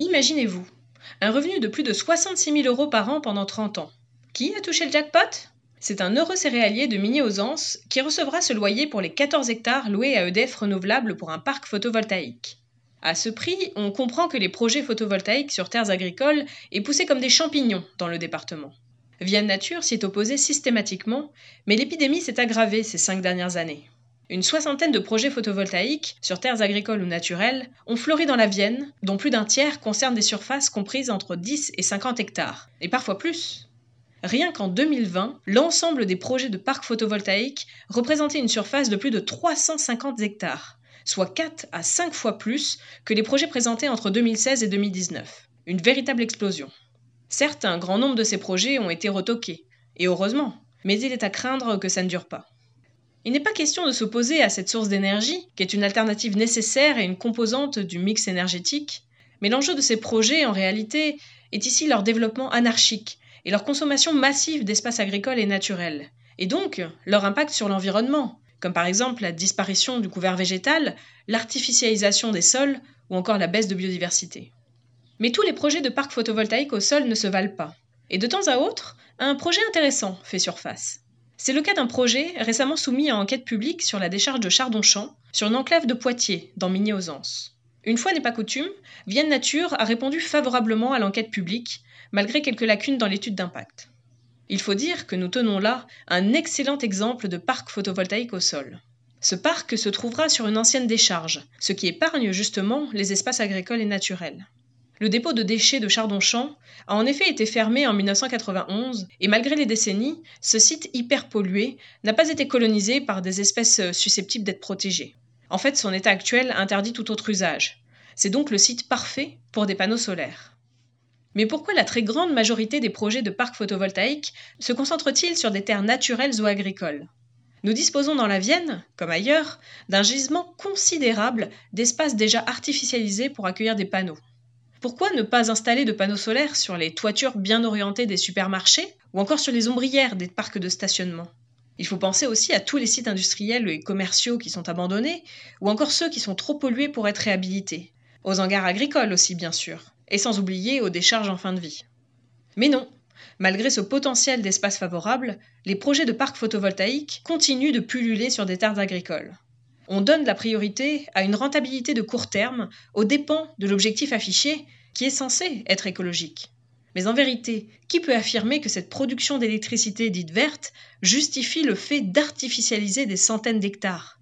Imaginez-vous, un revenu de plus de 66 000 euros par an pendant 30 ans. Qui a touché le jackpot? C'est un heureux céréalier de mini Ausence qui recevra ce loyer pour les 14 hectares loués à EDF Renouvelable pour un parc photovoltaïque. À ce prix, on comprend que les projets photovoltaïques sur terres agricoles est poussé comme des champignons dans le département. Vienne Nature s'y est opposé systématiquement, mais l'épidémie s'est aggravée ces cinq dernières années. Une soixantaine de projets photovoltaïques, sur terres agricoles ou naturelles, ont fleuri dans la Vienne, dont plus d'un tiers concernent des surfaces comprises entre 10 et 50 hectares, et parfois plus. Rien qu'en 2020, l'ensemble des projets de parcs photovoltaïques représentait une surface de plus de 350 hectares, soit 4 à 5 fois plus que les projets présentés entre 2016 et 2019. Une véritable explosion. Certes, un grand nombre de ces projets ont été retoqués, et heureusement, mais il est à craindre que ça ne dure pas. Il n'est pas question de s'opposer à cette source d'énergie, qui est une alternative nécessaire et une composante du mix énergétique, mais l'enjeu de ces projets, en réalité, est ici leur développement anarchique et leur consommation massive d'espaces agricoles et naturels, et donc leur impact sur l'environnement, comme par exemple la disparition du couvert végétal, l'artificialisation des sols ou encore la baisse de biodiversité. Mais tous les projets de parcs photovoltaïques au sol ne se valent pas, et de temps à autre, un projet intéressant fait surface. C'est le cas d'un projet récemment soumis à enquête publique sur la décharge de Chardon-Champ, sur une enclave de Poitiers, dans Migné-aux-Anses. Une fois n'est pas coutume, Vienne Nature a répondu favorablement à l'enquête publique, malgré quelques lacunes dans l'étude d'impact. Il faut dire que nous tenons là un excellent exemple de parc photovoltaïque au sol. Ce parc se trouvera sur une ancienne décharge, ce qui épargne justement les espaces agricoles et naturels. Le dépôt de déchets de Chardon-Champ a en effet été fermé en 1991 et malgré les décennies, ce site hyper pollué n'a pas été colonisé par des espèces susceptibles d'être protégées. En fait, son état actuel interdit tout autre usage. C'est donc le site parfait pour des panneaux solaires. Mais pourquoi la très grande majorité des projets de parcs photovoltaïques se concentrent-ils sur des terres naturelles ou agricoles? Nous disposons dans la Vienne, comme ailleurs, d'un gisement considérable d'espaces déjà artificialisés pour accueillir des panneaux. Pourquoi ne pas installer de panneaux solaires sur les toitures bien orientées des supermarchés ou encore sur les ombrières des parcs de stationnement? Il faut penser aussi à tous les sites industriels et commerciaux qui sont abandonnés ou encore ceux qui sont trop pollués pour être réhabilités. Aux hangars agricoles aussi, bien sûr, et sans oublier aux décharges en fin de vie. Mais non, malgré ce potentiel d'espace favorable, les projets de parcs photovoltaïques continuent de pulluler sur des terres agricoles on donne la priorité à une rentabilité de court terme aux dépens de l'objectif affiché qui est censé être écologique. Mais en vérité, qui peut affirmer que cette production d'électricité dite verte justifie le fait d'artificialiser des centaines d'hectares?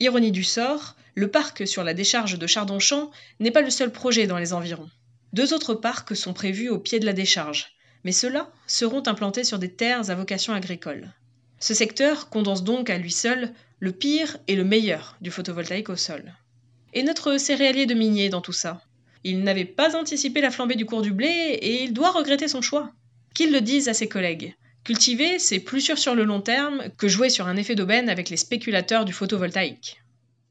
Ironie du sort, le parc sur la décharge de Chardon-Champ n'est pas le seul projet dans les environs. Deux autres parcs sont prévus au pied de la décharge, mais ceux-là seront implantés sur des terres à vocation agricole. Ce secteur condense donc à lui seul le pire et le meilleur du photovoltaïque au sol. Et notre céréalier de minier dans tout ça? Il n'avait pas anticipé la flambée du cours du blé et il doit regretter son choix. Qu'il le dise à ses collègues. Cultiver, c'est plus sûr sur le long terme que jouer sur un effet d'aubaine avec les spéculateurs du photovoltaïque.